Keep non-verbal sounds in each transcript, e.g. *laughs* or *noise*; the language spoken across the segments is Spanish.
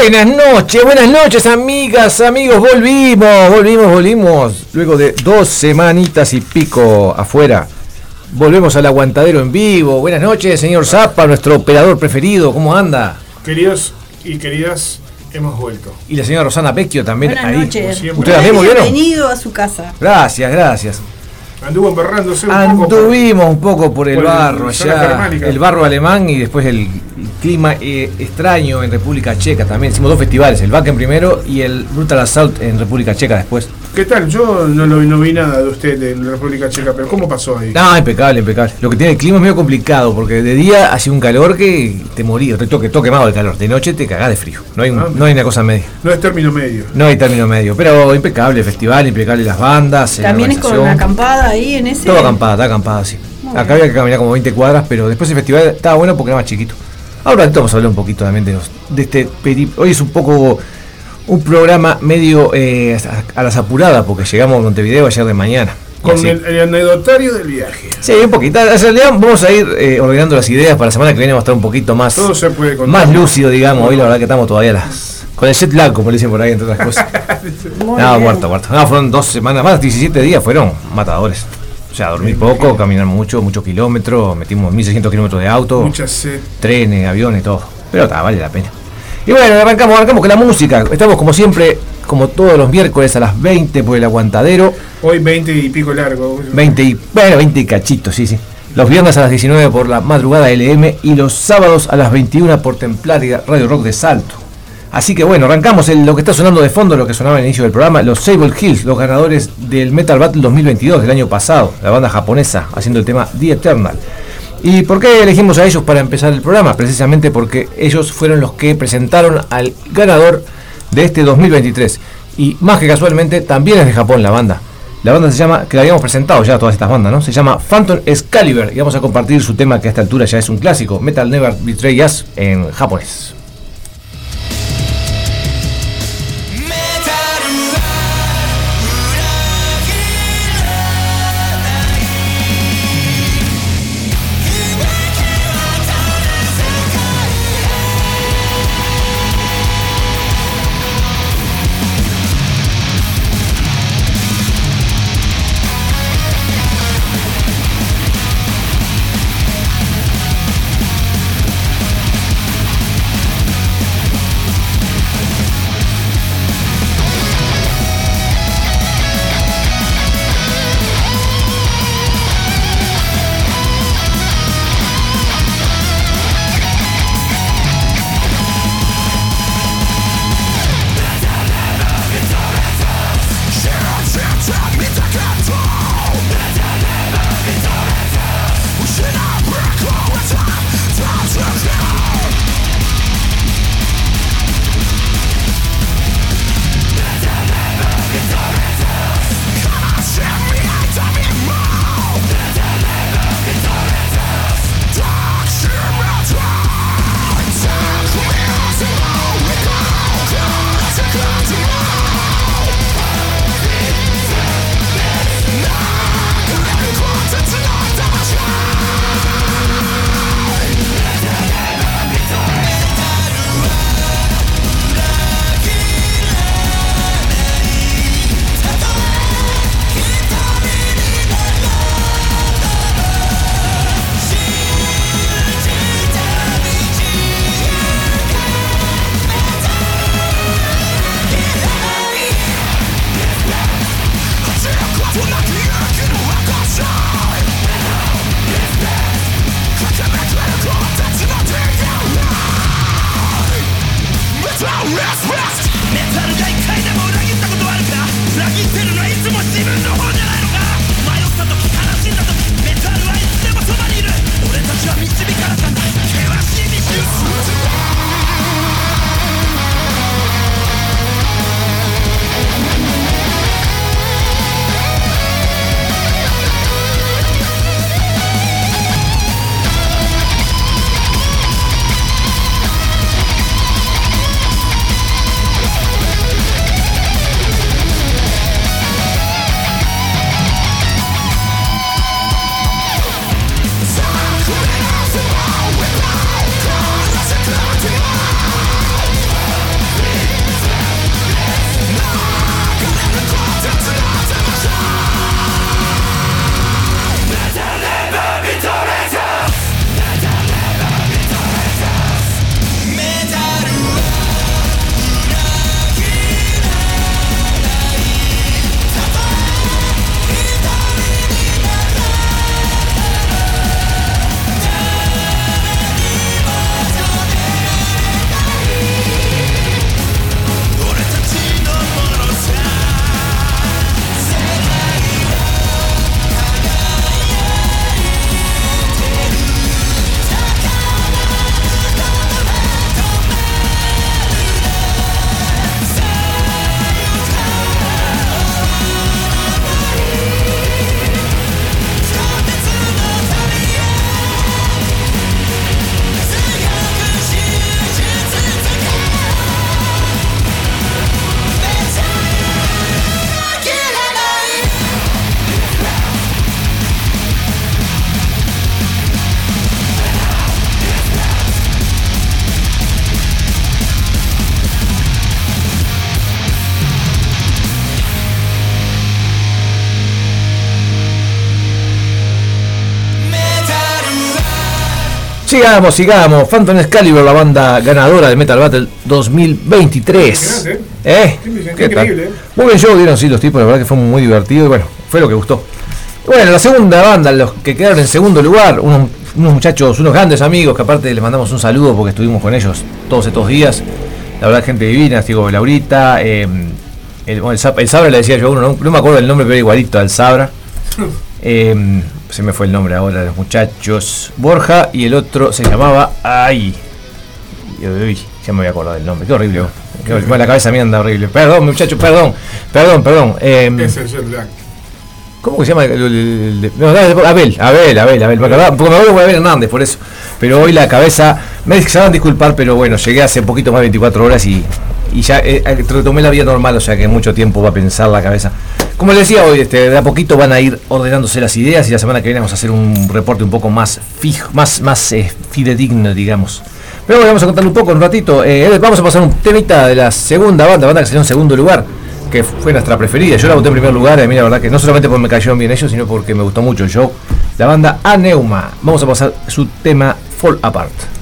Buenas noches, buenas noches amigas, amigos, volvimos, volvimos, volvimos. Luego de dos semanitas y pico afuera, volvemos al aguantadero en vivo. Buenas noches, señor Zapa, nuestro operador preferido, ¿cómo anda? Queridos y queridas, hemos vuelto. Y la señora Rosana Vecchio también Buenas ahí. noches. ¿Ustedes? Bienvenido a su casa. Gracias, gracias. Anduvo embarrándose un poco. Anduvimos un poco por el por barro allá, el barro alemán y después el clima eh, extraño en República Checa también. Hicimos dos festivales, el Wacken primero y el Brutal Assault en República Checa después. ¿Qué tal? Yo no, lo, no vi nada de usted en la República Checa, pero ¿cómo pasó ahí? No, impecable, impecable. Lo que tiene el clima es medio complicado porque de día hace un calor que te morí, te toque, todo quemado el calor. De noche te cagás de frío. No hay, Ah. no hay una cosa media. No es término medio. No hay término medio. Pero impecable el festival, impecable las bandas. la También es con una acampada ahí en ese. Todo acampada, está acampada, sí. Muy Acá bien. había que caminar como 20 cuadras, pero después el festival estaba bueno porque era más chiquito. Ahora vamos a hablar un poquito también de, los, de este periplo. Hoy es un poco un programa medio eh, a, las apuradas porque llegamos a Montevideo ayer de mañana. Con el, el anecdotario del viaje. Sí, un poquito. En realidad vamos a ir eh, ordenando las ideas para la semana que viene vamos a estar un poquito más, Todo se puede más lúcido, digamos. Hoy la verdad que estamos todavía las, con el jet lag, como le dicen por ahí, entre otras cosas. *laughs* No, muerto, muerto. No, fueron dos semanas más, 17 días fueron matadores. O sea, dormir poco, caminar mucho, muchos kilómetros, metimos 1600 kilómetros de auto, Mucha sed. trenes, aviones, todo. Pero está, vale la pena. Y bueno, arrancamos, arrancamos con la música. Estamos como siempre, como todos los miércoles a las 20 por el aguantadero. Hoy 20 y pico largo. 20 y, bueno, 20 y cachitos, sí, sí. Los viernes a las 19 por la madrugada LM y los sábados a las 21 por Templaria Radio Rock de Salto. Así que bueno, arrancamos el- lo que está sonando de fondo, lo que sonaba al inicio del programa, los Sable Hills, los ganadores del Metal Battle 2022 del año pasado, la banda japonesa haciendo el tema The Eternal. ¿Y por qué elegimos a ellos para empezar el programa? Precisamente porque ellos fueron los que presentaron al ganador de este 2023. Y más que casualmente, también es de Japón la banda. La banda se llama, que la habíamos presentado ya todas estas bandas, ¿no? Se llama Phantom Excalibur y vamos a compartir su tema que a esta altura ya es un clásico, Metal Never Betray Us en japonés.「Sigamos, sigamos. Phantom Excalibur, la banda ganadora de Metal Battle 2023. Impresionante, ¿Eh? Increíble, ¿eh? Muy bien show dieron sí los tipos, la verdad que fue muy divertido y bueno, fue lo que gustó. Bueno, la segunda banda, los que quedaron en segundo lugar, unos, unos muchachos, unos grandes amigos que aparte les mandamos un saludo porque estuvimos con ellos todos estos días. La verdad, gente divina, digo, Laurita, eh, el, Sabra le decía yo a uno, no, no me acuerdo el nombre, pero igualito al Sabra. *laughs* Eh, se me fue el nombre ahora de los muchachos. Borja y el otro se llamaba. ¡Ay! Uy, ya me voy a acordar del nombre. Qué horrible. Qué horrible. la cabeza mía anda horrible. Perdón, muchachos, perdón. Perdón, perdón. Eh, Es el jet lag. ¿Cómo que se llama? no, Abel, Abel, Abel, Abel. Porque me acuerdo de Abel Hernández, por eso. Pero hoy la cabeza. Me van a disculpar, pero bueno, llegué hace poquito más de 24 horas y, y ya eh, retomé la vida normal, o sea que mucho tiempo va a pensar la cabeza. Como les decía hoy, este, de a poquito van a ir ordenándose las ideas y la semana que viene vamos a hacer un reporte un poco más fijo, más, más eh, fidedigno, digamos. Pero bueno, vamos a contarle un poco, un ratito. Eh, vamos a pasar un temita de la segunda banda, banda que salió en segundo lugar, que fue nuestra preferida. Yo la voté en primer lugar, y a mí la verdad que no solamente porque me cayeron bien ellos, sino porque me gustó mucho el show. La banda Aneuma. Vamos a pasar su tema Fall Apart.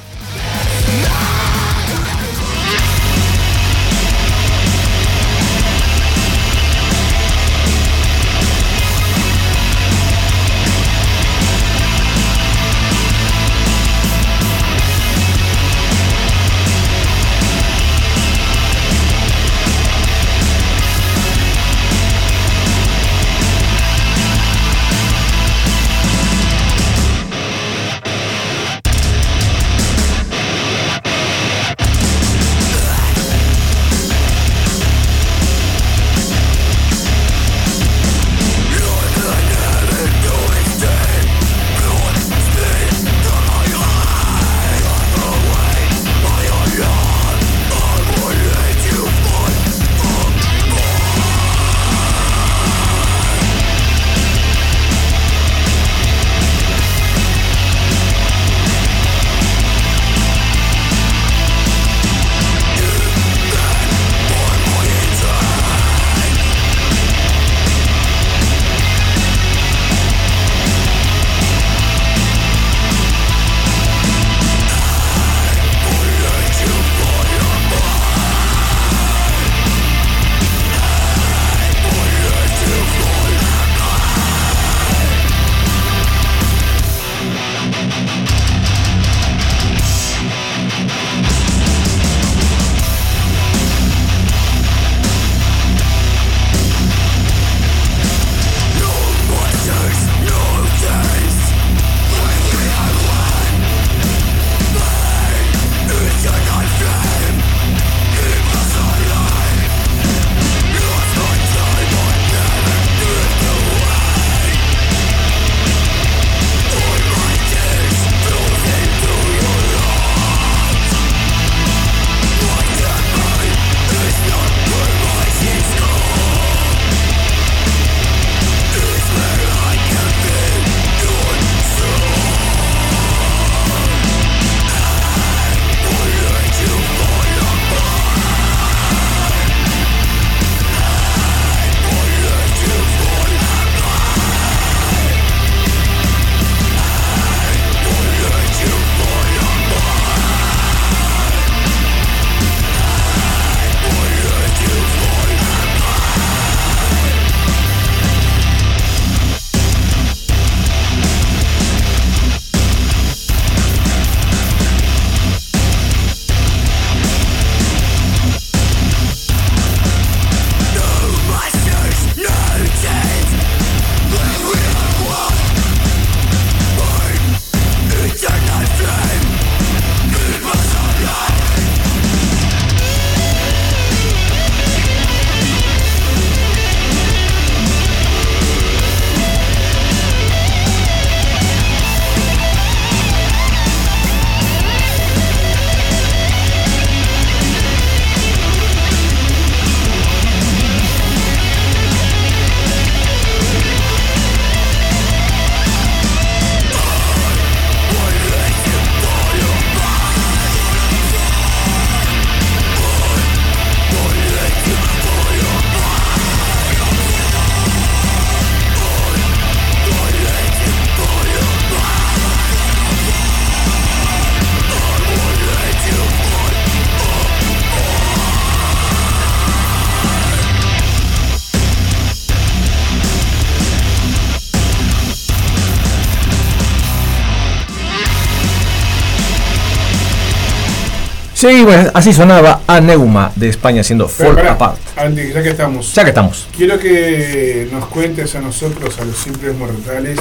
Sí, bueno, así sonaba a Neuma de España haciendo Pero Fall pará, Apart. Andy, ya que estamos, Ya que estamos. quiero que nos cuentes a nosotros, a los simples mortales,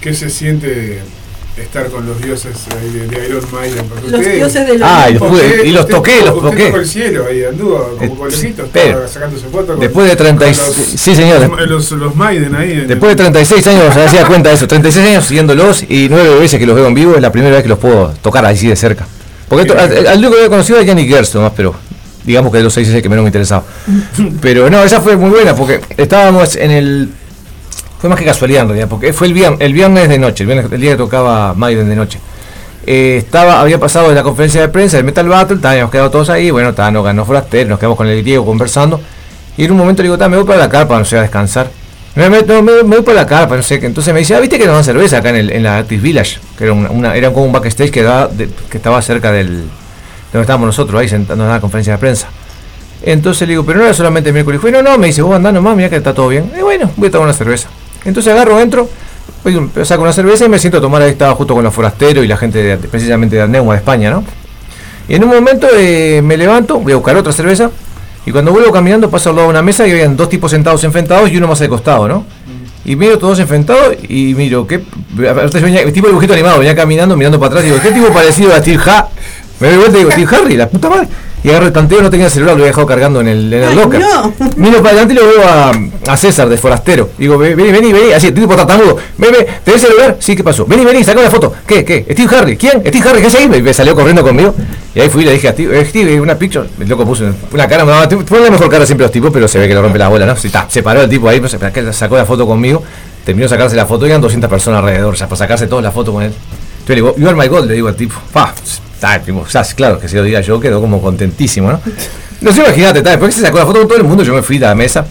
qué se siente estar con los dioses ahí de, de Iron Maiden. porque Los usted- dioses de los Ah, y después- usted- y los usted toqué, tocó- los usted toqué. tocó el cielo ahí, anduvo como Eh, estaba sacándose fotos con- Después de 30 y- con los- sí, señor. Los, los, los Maiden ahí. Después de el- 36 años, se hacía cuenta de eso, 36 años siguiéndolos y nueve veces que los veo en vivo, es la primera vez que los puedo tocar así de cerca. Porque esto- al, al único que había conocido era Yannick Gerst más, pero digamos que de los seis es el que menos me interesaba. *laughs* Pero no, esa fue muy buena porque estábamos en el... Fue más que casualidad en realidad, porque fue el viernes, el viernes de noche, el, viernes- el día que tocaba Maiden de noche. Eh, estaba, había pasado de la conferencia de prensa del Metal Battle, habíamos quedado todos ahí, bueno, nos ganó Foraster, nos quedamos con el griego conversando. Y en un momento le digo, me voy para la carpa, no sé, a descansar. Me, me- me- me voy para la carpa, no sé qué. Entonces me dice, ah, viste que nos dan cerveza acá en, el, en la Active Village, que era, una, era como un backstage que, de- que estaba cerca del. de donde estábamos nosotros, ahí sentándonos en la conferencia de prensa. Entonces le digo, pero no era solamente miércoles. Fue, no, no, me dice, vos andá nomás, mira que está todo bien. Y bueno, voy a tomar una cerveza. Entonces agarro, entro, saco una cerveza y me siento a tomar ahí, estaba justo con los forasteros y la gente precisamente de Neuma de España, ¿no? Y en un momento eh, me levanto, voy a buscar otra cerveza, y cuando vuelvo caminando paso al lado de una mesa y habían dos tipos sentados enfrentados y uno más al costado, ¿no? Y miro todos enfrentados y miro, ¿qué? venía- El tipo de dibujito animado venía caminando, mirando para atrás digo, ¿qué tipo parecido a Steve Ha? Me doy vuelta y digo, Steve Harry, la puta madre. Y agarro el tanteo, no tenía el celular, lo había dejado cargando en el, en el Ay, locker. no. *laughs* Miro para adelante y lo veo a, a César de Forastero. Digo, "Ve- vení, vení, vení, así, tipo tartamudo. Ven, ven, ¿tenés el celular? Sí, ¿qué pasó? Vení, vení, saca una foto. ¿Qué, qué? Steve Harry. ¿Quién? Steve Harry, ¿qué es ahí? Me, me salió corriendo conmigo. Y ahí fui y le dije a Steve, eh, Steve, una picture. El loco puso una cara, me daba, pone la mejor cara siempre los tipos, pero se ve que le rompe la bola, ¿no? Sí, se paró el tipo ahí, pues, que sacó la foto conmigo. Terminó de sacarse la foto y eran 200 personas alrededor, ya, para sacarse toda la foto con él. Entonces le digo, you are my god, le digo al tipo. Pa, claro, que si lo diga yo, quedó como contentísimo, ¿no? No sé, imagínate, después que se sacó la foto con todo el mundo, yo me fui de la mesa.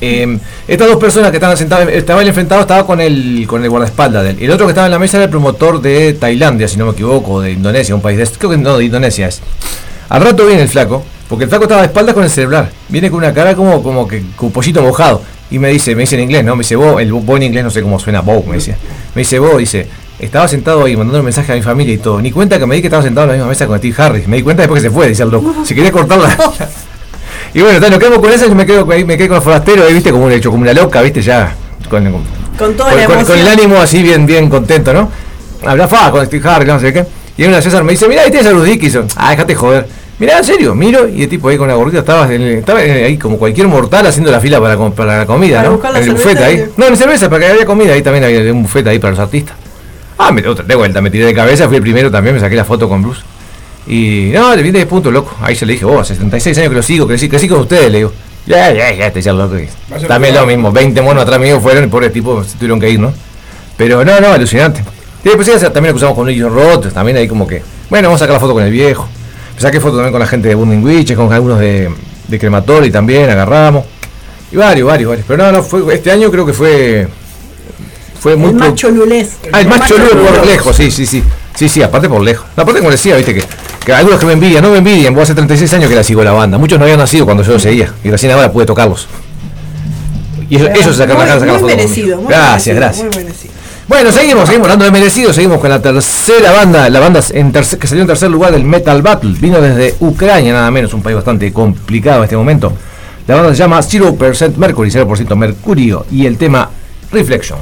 Eh, estas dos personas que estaban sentadas, estaba el enfrentado, estaba con el, con el guardaespaldas de él. Y el otro que estaba en la mesa era el promotor de Tailandia, si no me equivoco, de Indonesia, un país de. Creo que no, de Indonesia es. Al rato viene el flaco, porque el flaco estaba de espaldas con el celular. Viene con una cara como, como que con pollito mojado. Y me dice, me dice en inglés, ¿no? Me dice, vos, el vos en inglés no sé cómo suena, vos, me dice. Me dice, vos, dice, estaba sentado ahí mandando un mensaje a mi familia y todo. Ni cuenta que me di que estaba sentado en la misma mesa con Steve Harris. Me di cuenta después que se fue, dice el loco. Se quería cortarla. *laughs* y bueno, tal, nos quedamos con eso y me quedo, me quedé con los forasteros, ahí, viste, como, un- hecho como una loca, viste, ya. Con, con- Con toda con, la con- emoción. con el ánimo así bien, bien contento, ¿no? Habla fa con Steve Harris, no sé qué. Y una César me dice, mira, ahí tienes a Bruce Dickinson. Ah, déjate joder. Mirá, en serio, miro, y el tipo ahí con la gorrita estaba, en el- estaba en- ahí como cualquier mortal haciendo la fila para, para la comida, Para ¿no? en el bufete ahí. No, en cerveza, para que había comida, ahí también había un bufete ahí para los artistas. Ah, me otra de vuelta, me tiré de cabeza, fui el primero también, me saqué la foto con Bruce. Y no, le vi 10 puntos, loco. Ahí se le dije, oh, hace 76 años que lo sigo, crecí, crecí con ustedes, le digo. Ya, ya, ya, te decía el loco. También lo mismo, 20 monos atrás mío fueron, pobre tipo, se tuvieron que ir, ¿no? Pero no, no, alucinante. Y después ya también lo cruzamos con ellos Roth, también ahí como que, bueno, vamos a sacar la foto con el viejo. Saqué foto también con la gente de Bunding Witches, con algunos de, de Crematori también, agarramos. Y varios, varios, varios. Pero no, no, fue, este año creo que fue. Fue muy el pro- macho lulés. Ah, el más choludo por lejos, sí, sí, sí. Sí, sí, aparte por lejos. No, aparte como decía, viste que, que algunos que me envidian, no me envidian, vos hace 36 años que la sigo la banda. Muchos no habían nacido cuando yo lo seguía. Y recién ahora pude tocarlos. Y eso, eso es sacar la cara, sacar la muy foto. merecido, muy Gracias, merecido, gracias. Muy merecido. Bueno, seguimos, seguimos hablando de merecido, seguimos con la tercera banda, la banda en tercer- que salió en tercer lugar del Metal Battle, vino desde Ucrania nada menos, un país bastante complicado en este momento. La banda se llama 0% Mercury, 0% Mercurio, y el tema Reflection.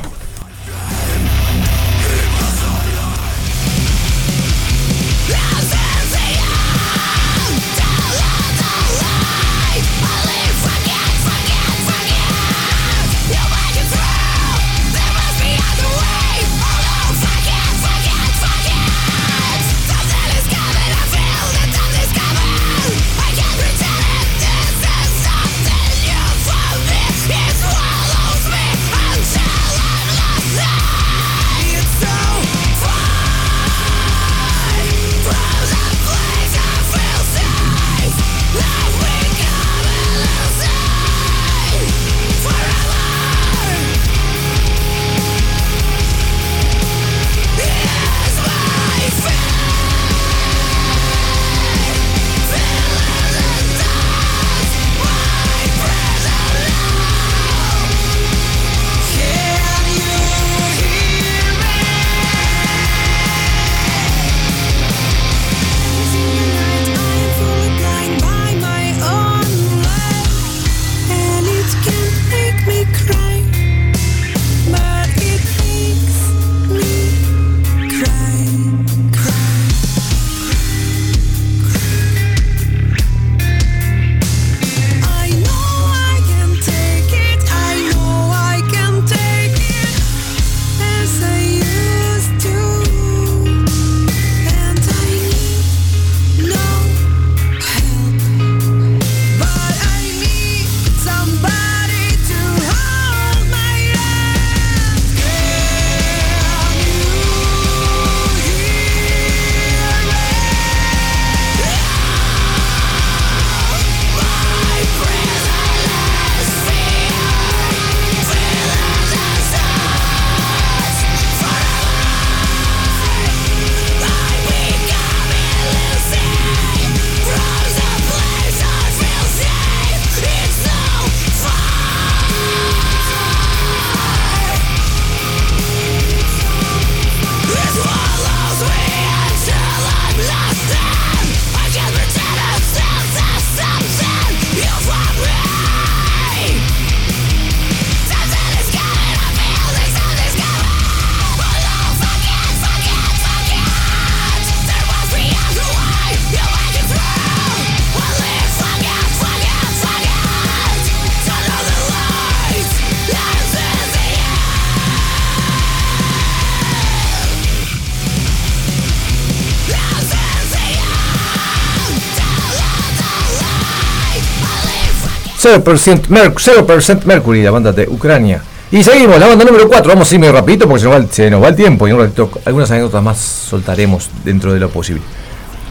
0%, Mer- 0% Mercury, la banda de Ucrania. Y seguimos, la banda número 4, vamos a ir medio rapidito porque se nos, va el, tiempo y algunas anécdotas más soltaremos dentro de lo posible.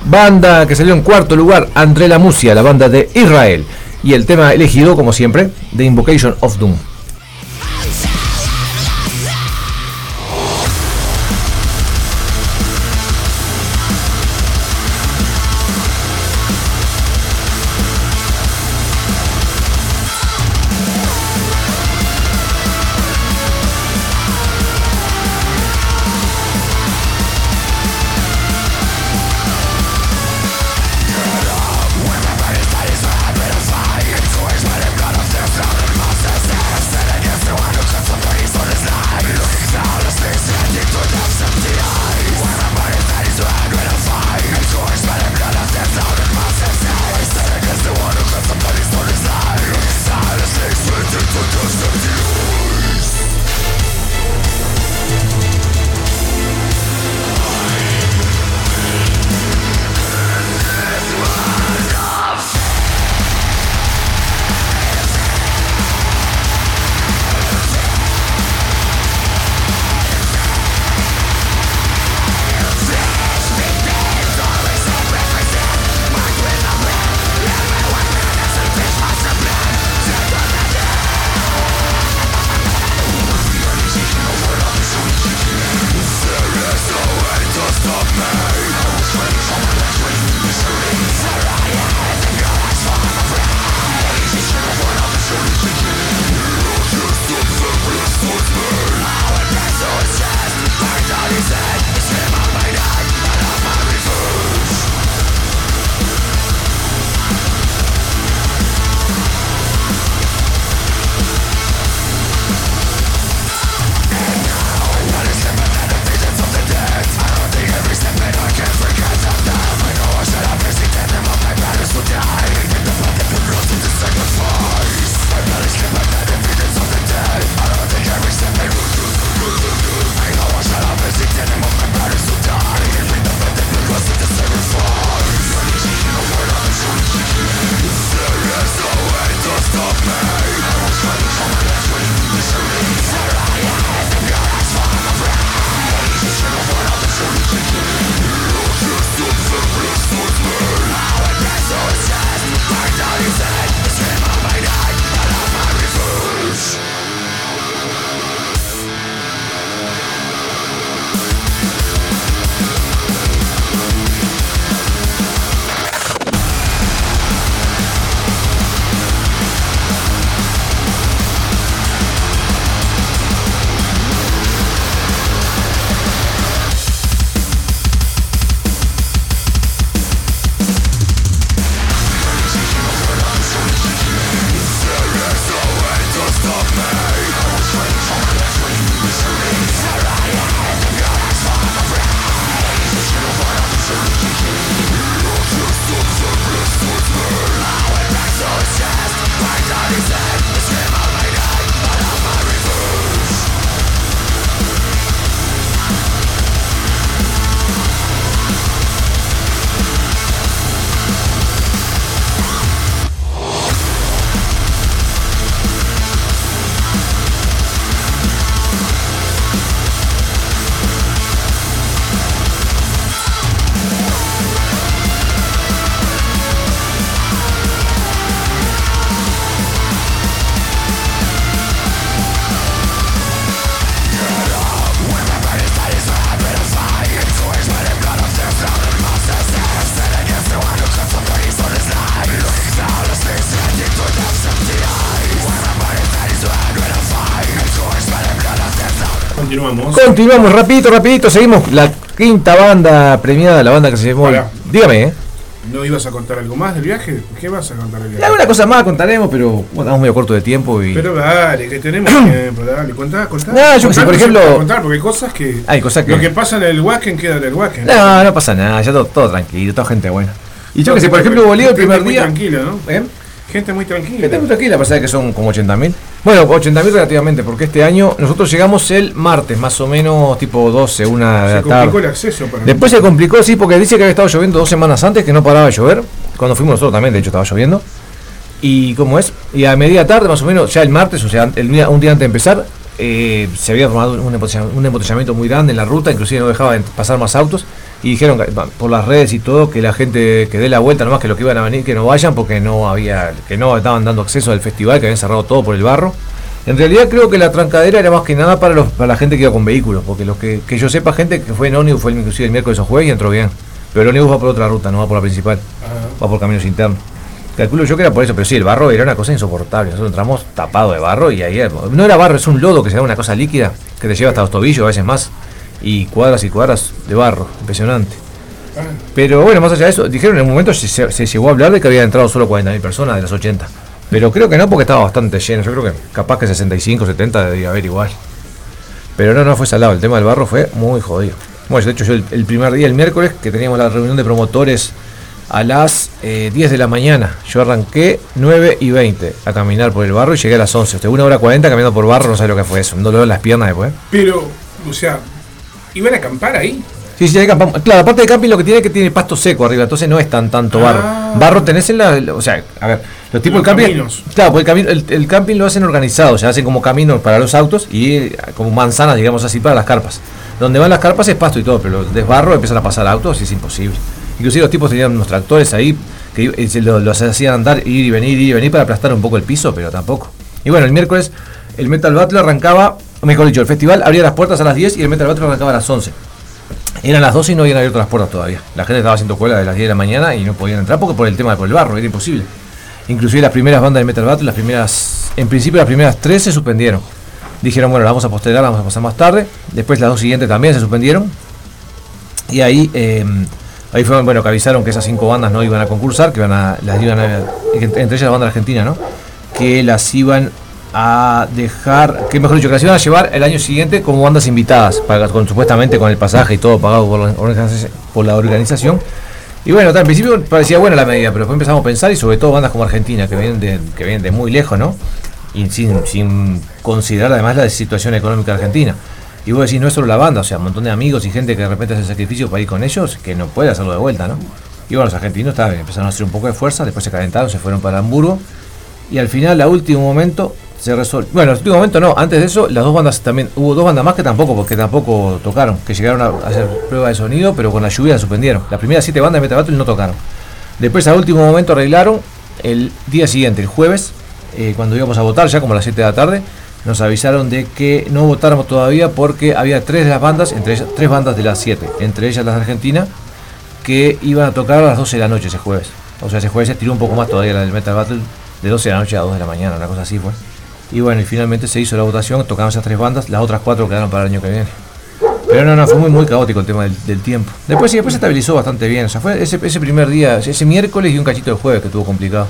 Banda que salió en cuarto lugar, André la la banda de Israel. Y el tema elegido, como siempre, The Invocation of Doom. Continuamos. Rapidito, rapidito, seguimos la quinta banda premiada, la banda que se llamó... Hola. Dígame, ¿eh? ¿No ibas a contar algo más del viaje? ¿Qué vas a contar del viaje? Alguna cosa más contaremos, pero bueno, estamos medio corto de tiempo y... Pero dale, que tenemos *clears throat* tiempo, dale, contá, contá. No, yo qué sé, Contá, por ejemplo- Contar, porque hay cosas que. Hay cosas que- Lo que pasa en el Wacken queda en el Wacken. No, no pasa nada, ya todo, todo tranquilo, toda gente buena. Y yo que sé, por ejemplo, Bolívar el primer muy día... ¿Eh? Gente muy tranquila. Gente muy tranquila, pasa que son como 80.000. Bueno, 80.000 relativamente, porque este año nosotros llegamos el martes, más o menos tipo 12, una de Se la complicó el tarde. acceso para Después se complicó, sí, porque dice que había estado lloviendo dos semanas antes, que no paraba de llover. Cuando fuimos nosotros también, de hecho, estaba lloviendo. Y como es, y a media tarde más o menos, ya el martes, o sea, el día- un día antes de empezar, eh, se había formado un embotellamiento, un embotellamiento muy grande en la ruta, inclusive no dejaba de pasar más autos. Y dijeron por las redes y todo que la gente que dé la vuelta, nomás que los que iban a venir que no vayan porque no había, que no estaban dando acceso al festival, que habían cerrado todo por el barro. En realidad creo que la trancadera era más que nada para, los, para la gente que iba con vehículos, porque los que, que yo sepa, gente que fue en ómnibus fue inclusive el miércoles o jueves y entró bien. Pero el ómnibus va por otra ruta, no va por la principal, va por caminos internos. Calculo yo que era por eso, pero sí, el barro era una cosa insoportable. Nosotros entramos tapado de barro y ahí no era barro, es un lodo que se da una cosa líquida que te lleva hasta los tobillos, a veces más. Y cuadras y cuadras de barro, impresionante. ah, Pero bueno, más allá de eso, dijeron en un momento se, se- se llegó a hablar de que habían entrado solo 40.000 personas de las 80. Pero creo que no, porque estaba bastante lleno. Yo creo que capaz que 65, 70 debía haber igual. Pero no, no fue salado. El tema del barro fue muy jodido. Bueno, de hecho, yo el, el primer día, el miércoles, que teníamos la reunión de promotores a las eh, 10 de la mañana, yo arranqué 9 y 20 a caminar por el barro y llegué a las 11. O sea, una hora 40 caminando por barro, no sé lo que fue eso. Un dolor en las piernas después. Pero, o sea, ¿iban a acampar ahí? Sí, sí, Claro, aparte de camping lo que tiene es que tiene pasto seco arriba, entonces no es tan tanto barro. Ah. Barro tenés en la. O sea, a ver, los tipos Los del camping. caminos. Claro, porque el, camino- el, el camping lo hacen organizado, o sea, hacen como caminos para los autos y eh, como manzanas, digamos así, para las carpas. Donde van las carpas es pasto y todo, pero de barro empiezan a pasar autos y es imposible. Inclusive los tipos tenían unos tractores ahí que i- eh, se lo- los hacían andar, ir y venir, ir y venir para aplastar un poco el piso, pero tampoco. Y bueno, el miércoles el Metal Battle arrancaba, mejor dicho, el festival abría las puertas a las 10 y el Metal Battle arrancaba a las 11. Eran las 12 y no habían abierto las puertas todavía. La gente estaba haciendo cola de las 10 de la mañana y no podían entrar porque por el tema por el barro, era imposible. Inclusive las primeras bandas de Metal Battle, las primeras, en principio las primeras tres se suspendieron. Dijeron, bueno, la vamos a postergar, la vamos a pasar más tarde. Después las dos siguientes también se suspendieron. Y ahí, eh, ahí fue bueno que avisaron que esas cinco bandas no iban a concursar, que iban a, las iban a, entre ellas la banda argentina, ¿no? Que las iban a dejar, que mejor dicho, que las iban a llevar el año siguiente como bandas invitadas, para, con, supuestamente con el pasaje y todo pagado por la, por la organización. Y bueno, al principio parecía buena la medida, pero después empezamos a pensar, y sobre todo bandas como Argentina, que vienen de, que vienen muy lejos, ¿no? Y sin, sin considerar además la situación económica argentina. Y vos decís, no es solo la banda, o sea, un montón de amigos y gente que de repente hace sacrificio para ir con ellos, que no puede hacerlo de vuelta, ¿no? Y bueno, los argentinos empezaron a hacer un poco de fuerza, después se calentaron, se fueron para Hamburgo, y al final, a último momento, se resolvió. Bueno, al último momento no, antes de eso, las dos bandas también, hubo dos bandas más que tampoco, porque tampoco tocaron, que llegaron a hacer prueba de sonido, pero con la lluvia suspendieron. Las primeras siete bandas de Metal Battle no tocaron. Después, a último momento, arreglaron el día siguiente, el jueves, eh, cuando íbamos a votar, ya como a las 7 de la tarde, nos avisaron de que no votáramos todavía porque había tres de las bandas, entre ellas, tres bandas de las siete, entre ellas las de Argentina, que iban a tocar a las 12 de la noche ese jueves. O sea, ese jueves se tiró un poco más todavía la del Metal Battle, de 12 de la noche a 2 de la mañana, una cosa así fue. Y bueno, y finalmente se hizo la votación, tocaron esas tres bandas, las otras cuatro quedaron para el año que viene. Pero no, no, fue muy, muy caótico el tema del, del tiempo. Después sí, después se estabilizó bastante bien. O sea, fue ese, ese primer día, ese miércoles y un cachito de jueves que estuvo complicado.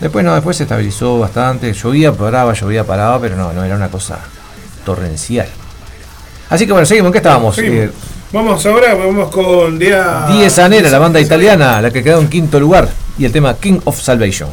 Después no, después se estabilizó bastante. Llovía, paraba, llovía, paraba, pero no, no era una cosa torrencial. Así que bueno, seguimos, ¿en qué estábamos? Seguimos. Eh, Vamos ahora, vamos con Dea. Diez Anera, la banda italiana, la que quedó en quinto lugar. Y el tema King of Salvation.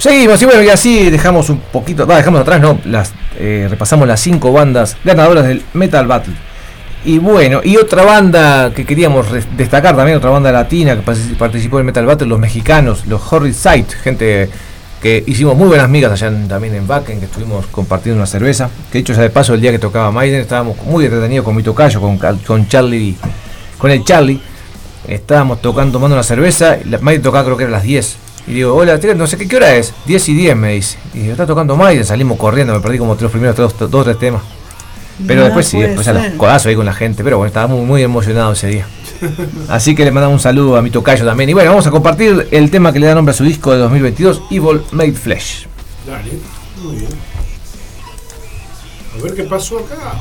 Seguimos y bueno, y así dejamos un poquito, va, dejamos atrás, no, las eh, repasamos las cinco bandas ganadoras del Metal Battle. Y bueno, y otra banda que queríamos destacar también, otra banda latina que participó en Metal Battle, los mexicanos, los Horrid Sight, gente que hicimos muy buenas migas allá también en Backen, que estuvimos compartiendo una cerveza. Que dicho ya de paso, el día que tocaba Maiden estábamos muy entretenidos con mi tocayo, con, con Charlie, con el Charlie. Estábamos tocando, tomando una cerveza, Maiden tocaba creo que era las 10. Y digo, hola, no sé qué, qué hora es, 10 y 10 me dice. Y está tocando Maiden, salimos corriendo, me perdí como los primeros dos o tres temas. Pero después sí, después a los codazos ahí con la gente. Pero bueno, estaba muy, muy emocionado ese día. *laughs* Así que le mandamos un saludo a mi tocayo también. Y bueno, vamos a compartir el tema que le da nombre a su disco de 2022, Evil Made Flesh. Dale, muy bien. A ver qué pasó acá.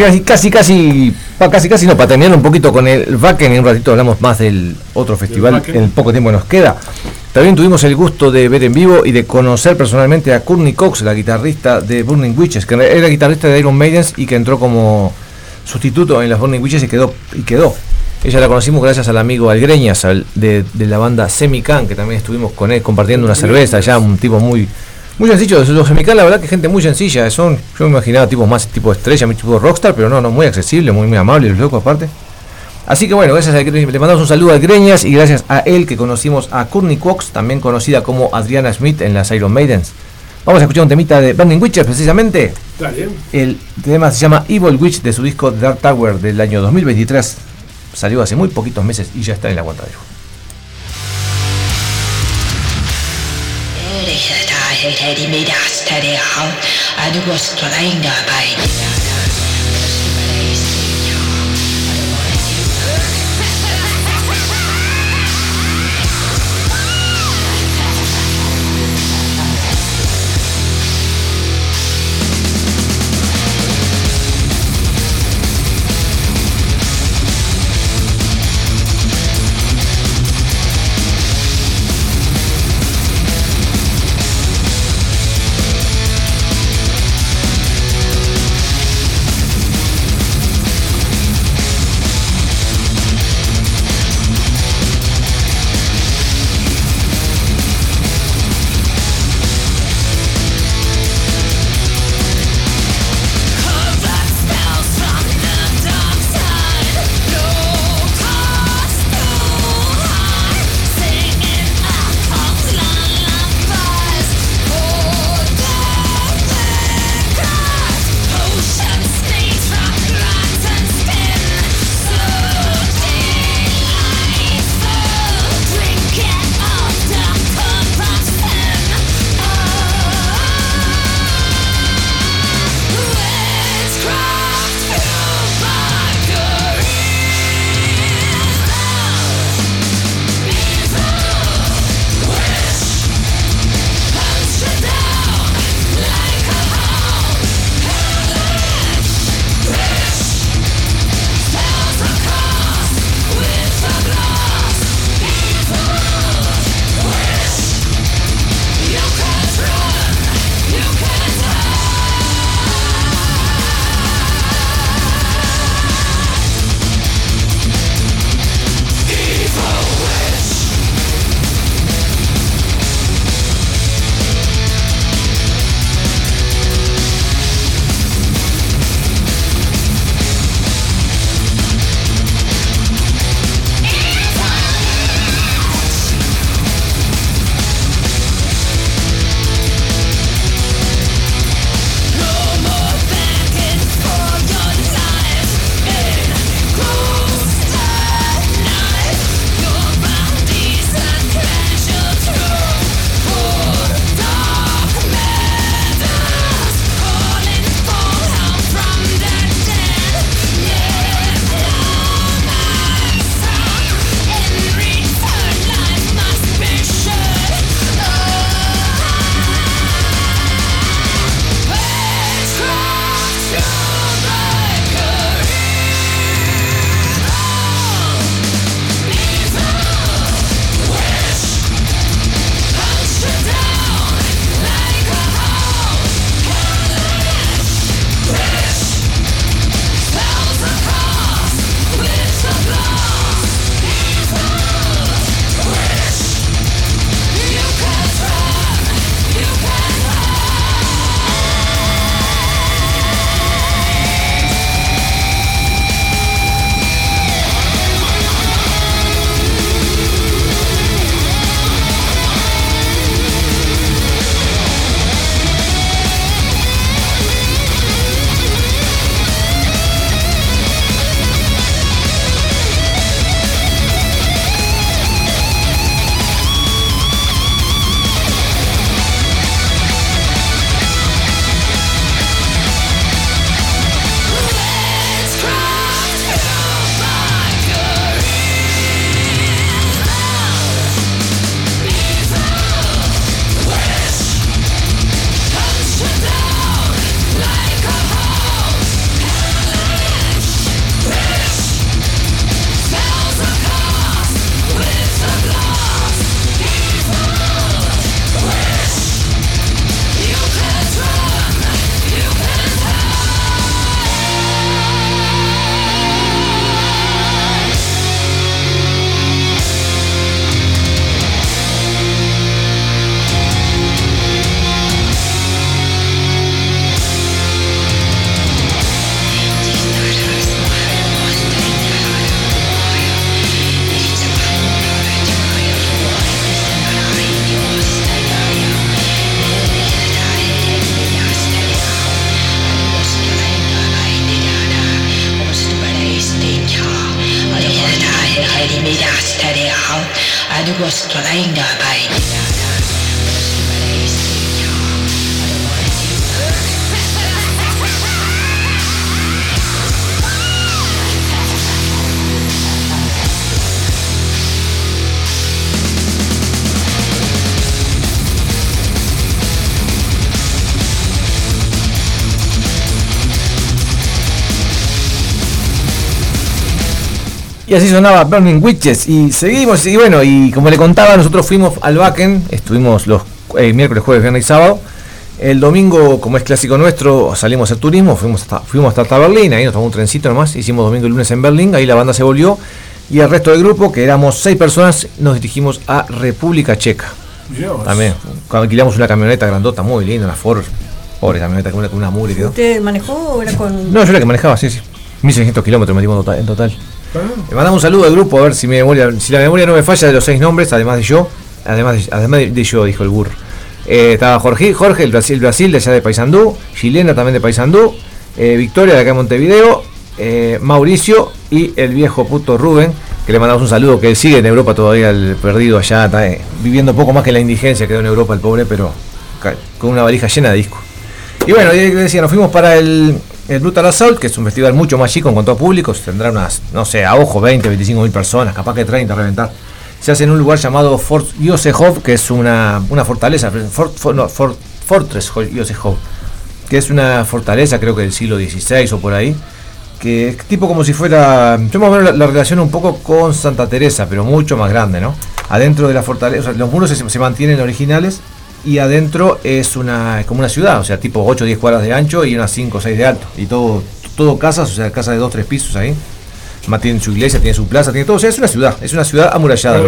Casi, casi, casi, pa- casi, casi no, para terminar un poquito con el Wacken, en un ratito hablamos más del otro festival en el poco tiempo que nos queda. También tuvimos el gusto de ver en vivo y de conocer personalmente a Courtney Cox, la guitarrista de Burning Witches, que era guitarrista de Iron Maidens y que entró como sustituto en las Burning Witches y quedó. Y quedó. Ella la conocimos gracias al amigo Algreñas al- de, de la banda Semican, que también estuvimos con él compartiendo una cerveza, ya un tipo muy muy sencillo. Los Semican, la verdad que gente muy sencilla, son, yo me imaginaba tipos más tipo estrella, tipo rockstar, pero no, no, muy accesible, muy, muy amable, los locos aparte. Así que bueno, gracias a le mandamos un saludo a Greñas y gracias a él que conocimos a Courtney Cox, también conocida como Adriana Smith en las Iron Maidens. Vamos a escuchar un temita de Burning Witches precisamente. Dale. El tema se llama Evil Witch de su disco Dark Tower del año 2023. Salió hace muy poquitos meses y ya está en la hated me, the study hall. I was trying to buy. Así sonaba Burning Witches. Y seguimos, y bueno, y como le contaba, nosotros fuimos al Backen, estuvimos los eh, miércoles, jueves, viernes y sábado. El domingo, como es clásico nuestro, salimos al turismo, fuimos hasta, fuimos hasta Berlín, ahí nos tomamos un trencito nomás, hicimos domingo y lunes en Berlín, ahí la banda se volvió. Y el resto del grupo, que éramos seis personas, nos dirigimos a República Checa. También, alquilamos una camioneta grandota, muy linda, una Ford. Pobre camioneta, con una, con una. ¿Usted manejó o era con.? No, yo la que manejaba, sí, sí. 1600 kilómetros metimos en total. Ah, Le mandamos un saludo al grupo, a ver si la memoria no me falla de los seis nombres, además de yo, además de, además de, yo, dijo el burro. Eh, estaba Jorge, Jorge, el Brasil, Brasil de allá de Paysandú, Chilena también de Paysandú, eh, Victoria de acá de Montevideo, eh, Mauricio y el viejo puto Rubén, que le mandamos un saludo, que él sigue en Europa todavía, el perdido allá, viviendo poco más que la indigencia, quedó en Europa el pobre, pero con una valija llena de discos. Y bueno, decía, nos fuimos para el, el Brutal Assault, que es un festival mucho más chico en cuanto a públicos, tendrá unas, no sé, a ojo, 20, 25 mil personas, capaz que 30 a reventar. Se hace en un lugar llamado Fort Josehov, que es una, fortaleza, Fort, Fort- no, Fort- Fortress que es una fortaleza, creo que del siglo XVI o por ahí, que es tipo como si fuera, yo más o la, la relación un poco con Santa Teresa, pero mucho más grande, ¿no? Adentro de la fortaleza, los muros se, se mantienen originales y adentro es una es como una ciudad, o sea, tipo 8 o 10 cuadras de ancho y unas 5 o 6 de alto. Y todo, todo casas, o sea, casas de 2 3 pisos ahí. Más tiene su iglesia, tiene su plaza, tiene todo. O sea, es una ciudad, es una ciudad amurallada.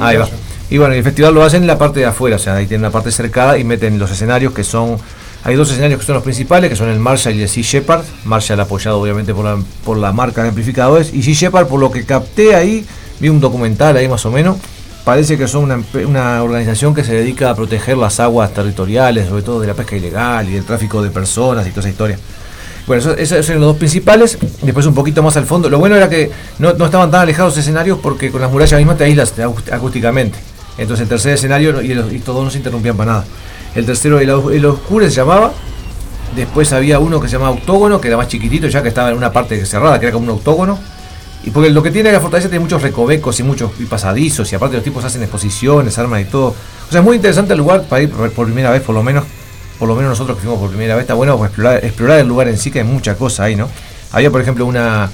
Ahí va. Y bueno, el festival lo hacen en la parte de afuera, o sea, ahí tienen una parte cercada y meten los escenarios que son. Hay dos escenarios que son los principales, que son el Marshall y el Sea Shepherd. Marshall apoyado obviamente por la, por la marca de amplificadores. Y Sea Shepherd, por lo que capté ahí, vi un documental ahí más o menos. Parece que son una, una organización que se dedica a proteger las aguas territoriales, sobre todo de la pesca ilegal y del tráfico de personas y toda esa historia. Bueno, eso- esos eran los dos principales. Después un poquito más al fondo. Lo bueno era que no, no estaban tan alejados los escenarios porque con las murallas mismas te aíslas acú- acústicamente. Entonces el tercer escenario y, todos no se interrumpían para nada. El tercero, el, el Oscure se llamaba. Después había uno que se llamaba Octógono, que era más chiquitito, ya que estaba en una parte cerrada, que era como un octógono. Y porque lo que tiene la fortaleza tiene muchos recovecos y muchos y pasadizos, y aparte los tipos hacen exposiciones, arman y todo. O sea, es muy interesante el lugar para ir por primera vez, por lo menos por lo menos nosotros que fuimos por primera vez, está bueno explorar, explorar el lugar en sí, que hay mucha cosa ahí, ¿no? Había, por ejemplo, una,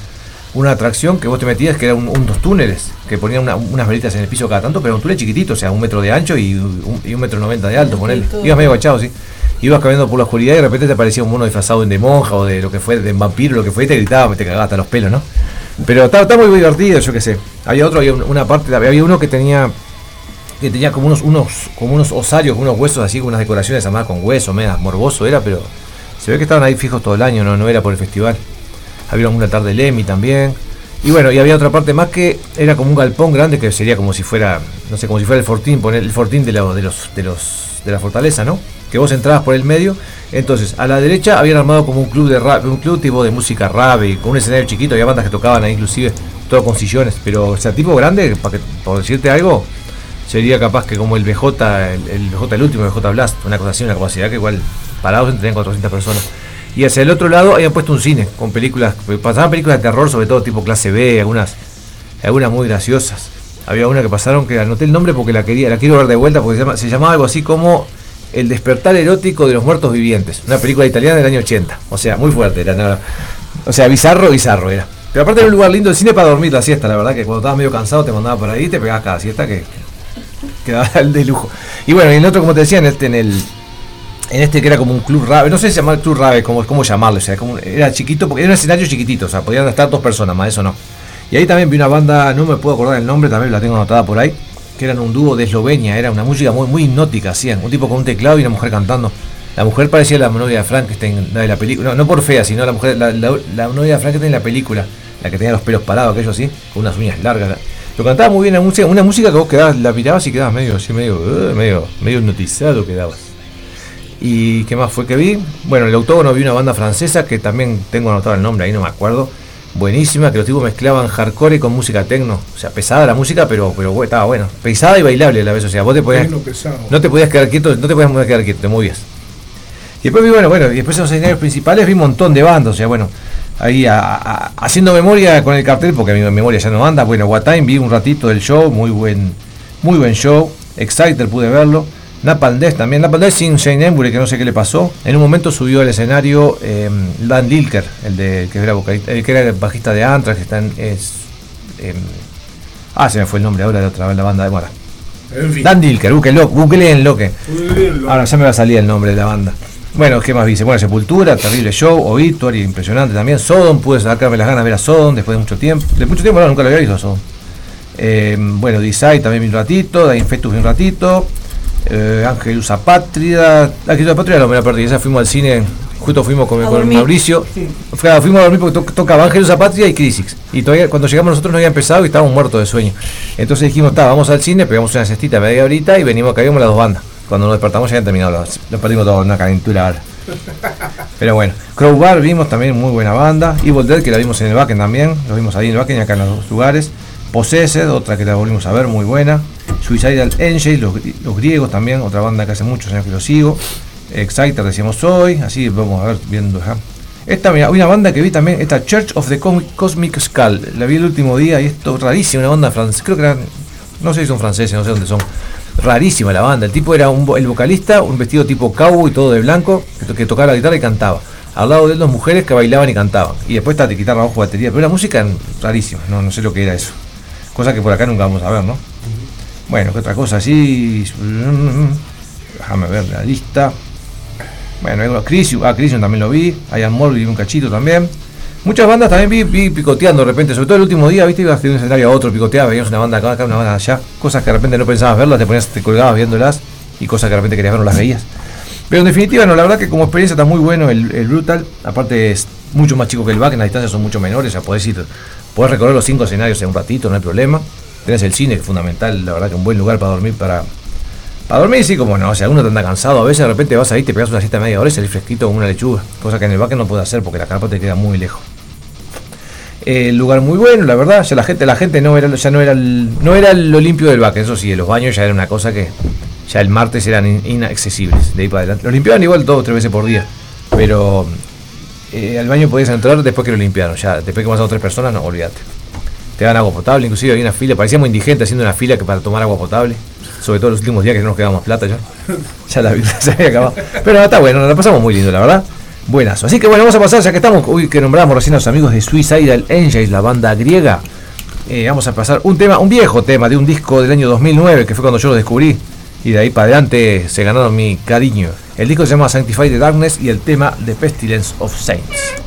una atracción que vos te metías que eran un, unos túneles, que ponían una- unas velitas en el piso cada tanto, pero un túnel chiquitito, o sea, un metro de ancho y un, y un metro noventa de alto, ponele. Ibas medio agachado, sí. Ibas caminando por la oscuridad y de repente te aparecía un mono disfrazado de monja o de lo que fue, de vampiro, lo que fue, y te gritaba, te cagaba hasta los pelos, ¿no? Pero está, muy divertido, yo qué sé. Había otro, había un- una parte, había uno que tenía que tenía como unos, unos, como unos osarios, unos huesos así, con unas decoraciones armadas con hueso, media morboso era, pero se ve que estaban ahí fijos todo el año, no, no era por el festival. Había una tarde Lemmy también. Y bueno, y había otra parte más que era como un galpón grande que sería como si fuera, no sé, como si fuera el fortín, poner el fortín de, de los de los de la fortaleza, ¿no? Que vos entrabas por el medio, entonces a la derecha habían armado como un club de rap, un club tipo de música rap y con un escenario chiquito, había bandas que tocaban ahí inclusive, todo con sillones, pero o sea, tipo grande, para que, por decirte algo, sería capaz que como el BJ, el, el BJ el último, el BJ Blast, una cosa así, una capacidad que igual parados tenían 400 personas. Y hacia el otro lado habían puesto un cine con películas, pasaban películas de terror, sobre todo tipo clase B, algunas, algunas muy graciosas. Había una que pasaron que anoté el nombre porque la quería, la quiero ver de vuelta porque se, se llamaba algo así como El despertar erótico de los muertos vivientes, una película italiana del año 80. O sea, muy fuerte era, o sea, bizarro, bizarro era. Pero aparte era un lugar lindo de cine para dormir la siesta, la verdad que cuando estabas medio cansado te mandaba por ahí y te pegabas cada siesta que quedaba el *laughs* de lujo. Y bueno, y el otro, como te decía, en este, en el, en este que era como un club rave, no sé si se llama club rave, cómo, cómo llamarlo, o sea, como, era chiquito, porque era un escenario chiquitito, o sea, podían estar dos personas, más eso no. Y ahí también vi una banda, no me puedo acordar el nombre, también la tengo anotada por ahí, que eran un dúo de Eslovenia, era una música muy, muy hipnótica, hacían, un tipo con un teclado y una mujer cantando. La mujer parecía la novia de Frankenstein, la de la película, no, por fea, sino la mujer, la, la, la novia de Frankenstein en la película, la que tenía los pelos parados, aquello así, con unas uñas largas. Lo cantaba muy bien la música, una música que vos quedabas, la mirabas y quedabas medio así, medio, eh, medio, medio hipnotizado quedabas. ¿Y qué más fue que vi? Bueno, el octógono vi una banda francesa que también tengo anotado el nombre, ahí no me acuerdo. Buenísima, que los tipos mezclaban hardcore con música techno. O sea, pesada la música, pero, pero bueno, estaba bueno. Pesada y bailable a la vez. O sea, vos te podías, no te podías quedar quieto, no te podías quedar quieto, te movías. Y después vi, bueno, bueno, y después en los escenarios principales vi un montón de bandas, o sea, bueno, ahí a- a- haciendo memoria con el cartel, porque mi memoria ya no anda, bueno, What Time vi un ratito del show, muy buen, muy buen show, Exciter pude verlo, Napalm Death también, Napalm Death sin Shane Embury, que no sé qué le pasó, en un momento subió al escenario eh, Dan Lilker, el de, que era vocalista, el que era el bajista de Anthrax, que está en, es, em, ah, se me fue el nombre ahora de otra vez la banda de Mora. En fin. Dan Dilker, búsquenlo, googleenlo que. Ahora ya me va a salir el nombre de la banda. Bueno, ¿qué más dice? Bueno, Sepultura, terrible show, Obituary, impresionante también. Sodom, pude sacarme las ganas de ver a Sodom después de mucho tiempo. De mucho tiempo, no, nunca lo había visto a Sodom. Eh, bueno, Desire también vi un ratito, Da Infectus vi un ratito. Eh, Ángel Usa Patria. Ángel Usa Patria no me la perdí, esa fuimos al cine, justo fuimos con, con. Mauricio. Fue- fuimos a dormir porque to- tocaba Ángel Usa Patria y Crisix. Y todavía cuando llegamos nosotros no había empezado y estábamos muertos de sueño. Entonces dijimos, está, vamos al cine, pegamos una cestita media horita y venimos, acá vimos las dos bandas. Cuando nos despertamos ya habían terminado las, lo perdimos todo una calentura ahora. *laughs* Pero bueno, Crowbar vimos también muy buena banda. Evil Dead que la vimos en el Backen también. Lo vimos ahí en el Backen y acá en los dos lugares. Possessed, otra que la volvimos a ver, muy buena. Suicidal Angel, los, gri- los griegos también, otra banda que hace muchos años que lo sigo. Exciter decíamos hoy, así vamos a ver viendo. Esta, mira, una banda que vi también, esta Church of the Cosmic Skull. La vi el último día y esto rarísima, una banda francesa. Creo que eran, no sé si son franceses, no sé dónde son. Rarísima la banda. El tipo era el vocalista, un vestido tipo cowboy, todo de blanco, que, to- que tocaba la guitarra y cantaba. Al lado de él dos mujeres que bailaban y cantaban. Y después está de guitarra abajo batería. Pero la música rarísima, no, no sé lo que era eso. Cosa que por acá nunca vamos a ver, ¿no? Bueno, ¿qué otra cosa así? Déjame ver la lista. Bueno, Crisium, ah, Crisium también lo vi. Ian vi un cachito también. Muchas bandas también vi, vi picoteando de repente, sobre todo el último día, viste, ibas de un escenario a otro, picoteabas, veías una banda acá, acá, una banda allá, cosas que de repente no pensabas verlas, te ponías, te colgabas viéndolas y cosas que de repente querías ver no las veías. Pero en definitiva, no, la verdad que como experiencia está muy bueno el, Brutal, aparte es mucho más chico que el Back, en las distancias son mucho menores, ya podés ir, podés recorrer los cinco escenarios en un ratito, no hay problema. Tenés el cine, que es fundamental, la verdad que un buen lugar para dormir, para, para dormir sí, como no, o sea, uno te anda cansado, a veces de repente vas ahí, te pegas una siesta media hora y salís fresquito como una lechuga, cosa que en el Back no puede hacer porque la carpa te queda muy lejos. El lugar muy bueno, la verdad, ya la gente, la gente no era, ya no era no era lo limpio del Back, eso sí, los baños ya era una cosa que ya el martes eran in- inaccesibles de ahí para adelante. Los limpiaban igual dos o tres veces por día, pero eh, al baño podías entrar después que lo limpiaron, ya después que pasaron tres personas, no, olvídate. Te dan agua potable, inclusive había una fila, parecíamos indigentes haciendo una fila que para tomar agua potable, sobre todo los últimos días que no nos quedaba más plata ya. *laughs* Ya la vida se había acabado. Pero no, está bueno, nos la pasamos muy lindo, la verdad. Buenazo. Así que bueno, vamos a pasar, ya que estamos, uy, que nombramos recién a los amigos de Suicidal Angels, la banda griega. Eh, vamos a pasar un tema, un viejo tema de un disco del año 2009, que fue cuando yo lo descubrí. Y de ahí para adelante se ganaron mi cariño. El disco se llama Sanctify the Darkness y el tema The Pestilence of Saints.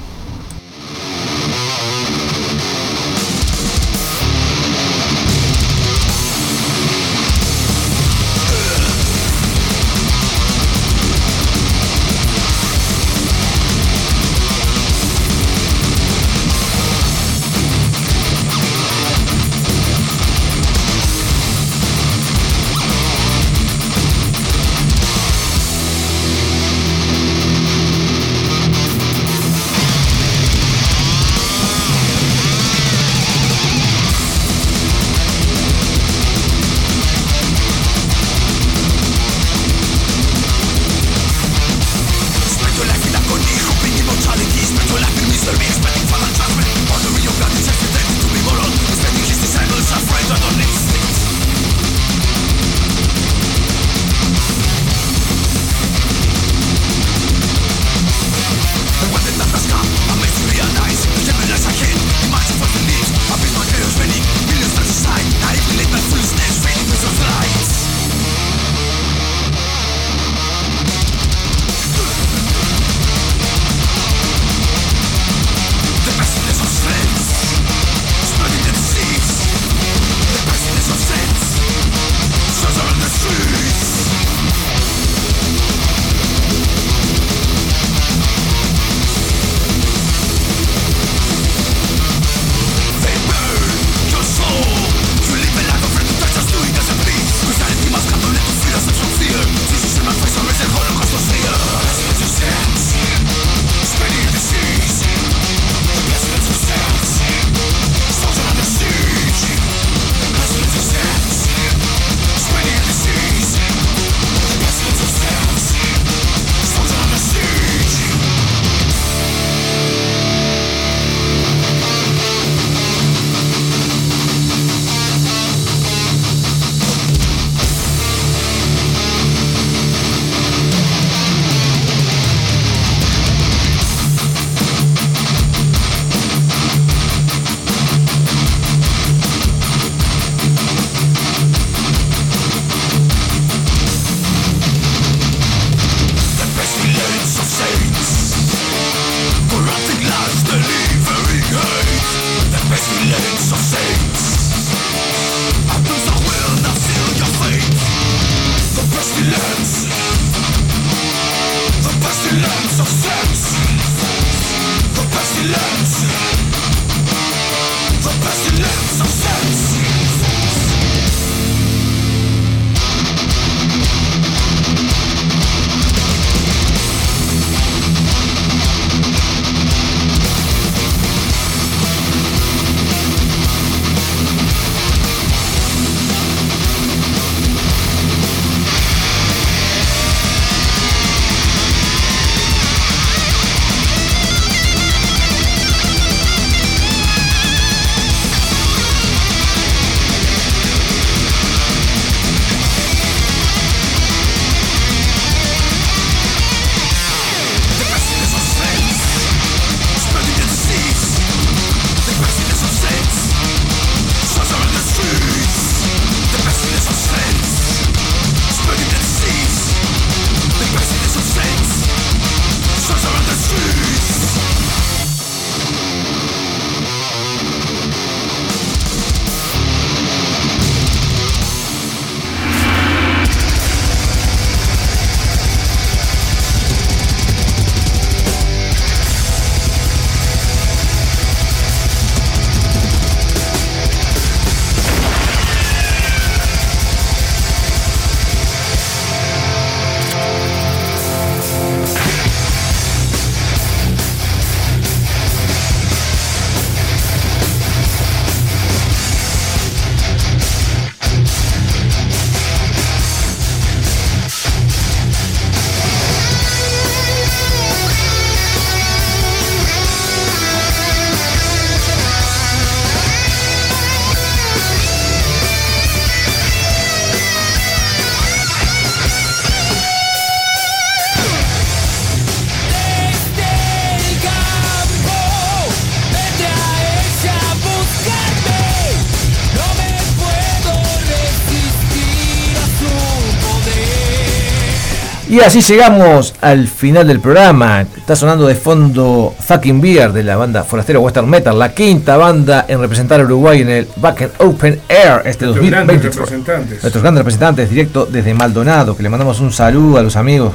Así llegamos al final del programa. Está sonando de fondo Fucking Beer de la banda Forastero Western Metal, la quinta banda en representar a Uruguay en el Back and Open Air este Nuestros grandes 2020. representantes. Nuestros grandes representantes directo desde Maldonado, que le mandamos un saludo a los amigos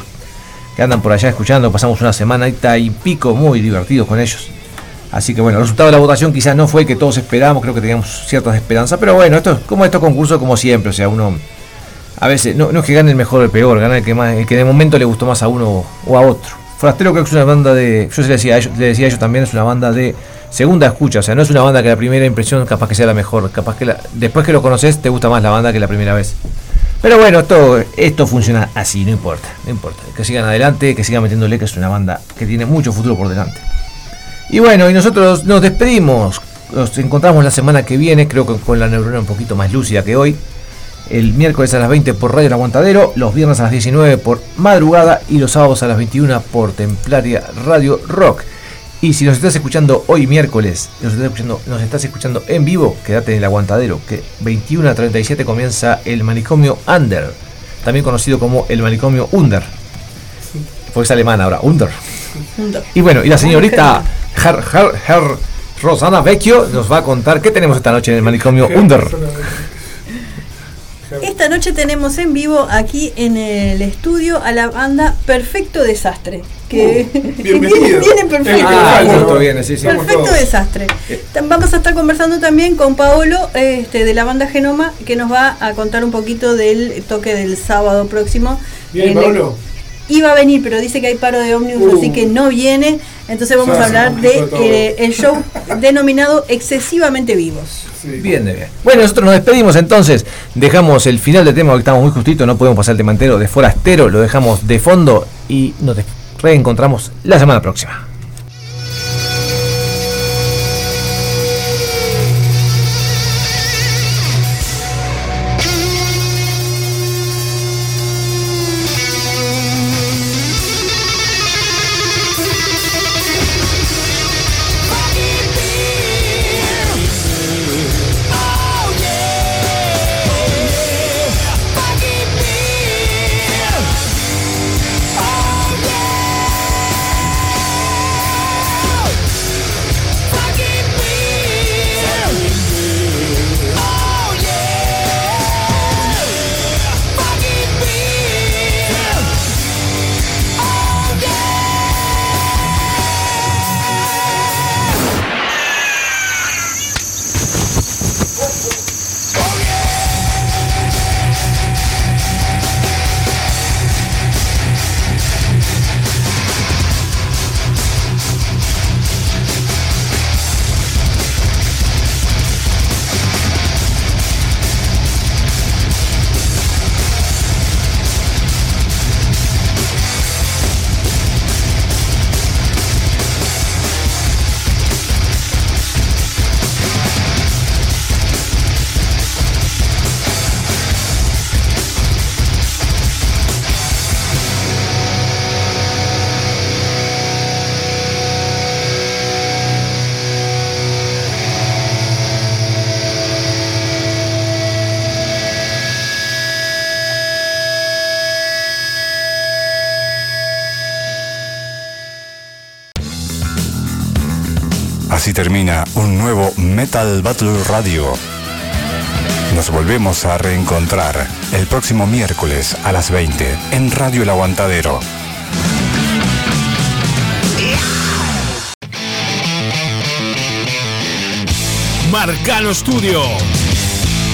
que andan por allá escuchando. Pasamos una semana y pico muy divertidos con ellos. Así que bueno, el resultado de la votación quizás no fue el que todos esperábamos, creo que teníamos ciertas esperanzas, pero bueno, esto es como estos concursos como siempre, o sea, uno a veces no, es que gane el mejor o el peor, gana el que más, el que de momento le gustó más a uno o a otro. Forastero creo que es una banda de, yo le decía, a ellos, también, es una banda de segunda escucha, o sea, no es una banda que la primera impresión capaz que sea la mejor, capaz que después que lo conoces te gusta más la banda que la primera vez. Pero bueno, esto, esto funciona así, no importa, no importa. Que sigan adelante, que sigan metiéndole, que es una banda que tiene mucho futuro por delante. Y bueno, y nosotros nos despedimos. Nos encontramos la semana que viene, creo que con la neurona un poquito más lúcida que hoy. El miércoles a las 20 por Radio El Aguantadero, los viernes a las 19 por Madrugada y los sábados a las 21 por Templaria Radio Rock. Y si nos estás escuchando hoy miércoles, nos estás escuchando, nos estás escuchando en vivo, quédate en el aguantadero, que 21 a 37 comienza el manicomio Under, también conocido como el manicomio Under. Porque es alemán ahora, Under. Y bueno, y la señorita *laughs* Her, Her- Her- Rosana Vecchio nos va a contar qué tenemos esta noche en el manicomio Under. Esta noche tenemos en vivo aquí en el estudio a la banda Perfecto Desastre. Que Uh, *laughs* bienvenido. viene perfecto. Ah, Perfecto. justo viene, sí, sí. Vamos Perfecto desastre. Vamos a estar conversando también con Paolo este, de la banda Genoma, que nos va a contar un poquito del toque del sábado próximo. Bien, Pablo. Iba a venir, pero dice que hay paro de ómnibus, Uh. así que no viene. Entonces vamos a hablar de eh, el show *laughs* denominado Excesivamente Vivos. Sí. Bien, bien. Bueno, nosotros nos despedimos entonces. Dejamos el final del tema, que estamos muy justito, no podemos pasar el tema entero de forastero, lo dejamos de fondo y nos reencontramos la semana próxima. Un nuevo Metal Battle Radio. Nos volvemos a reencontrar el próximo miércoles a las 20 en Radio El Aguantadero. Marcano Studio.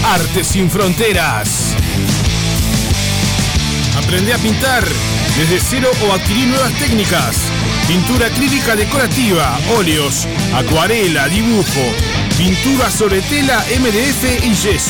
Arte sin fronteras. Aprende a pintar desde cero o adquirir nuevas técnicas. Pintura acrílica decorativa, óleos, acuarela, dibujo, pintura sobre tela, MDF y yeso.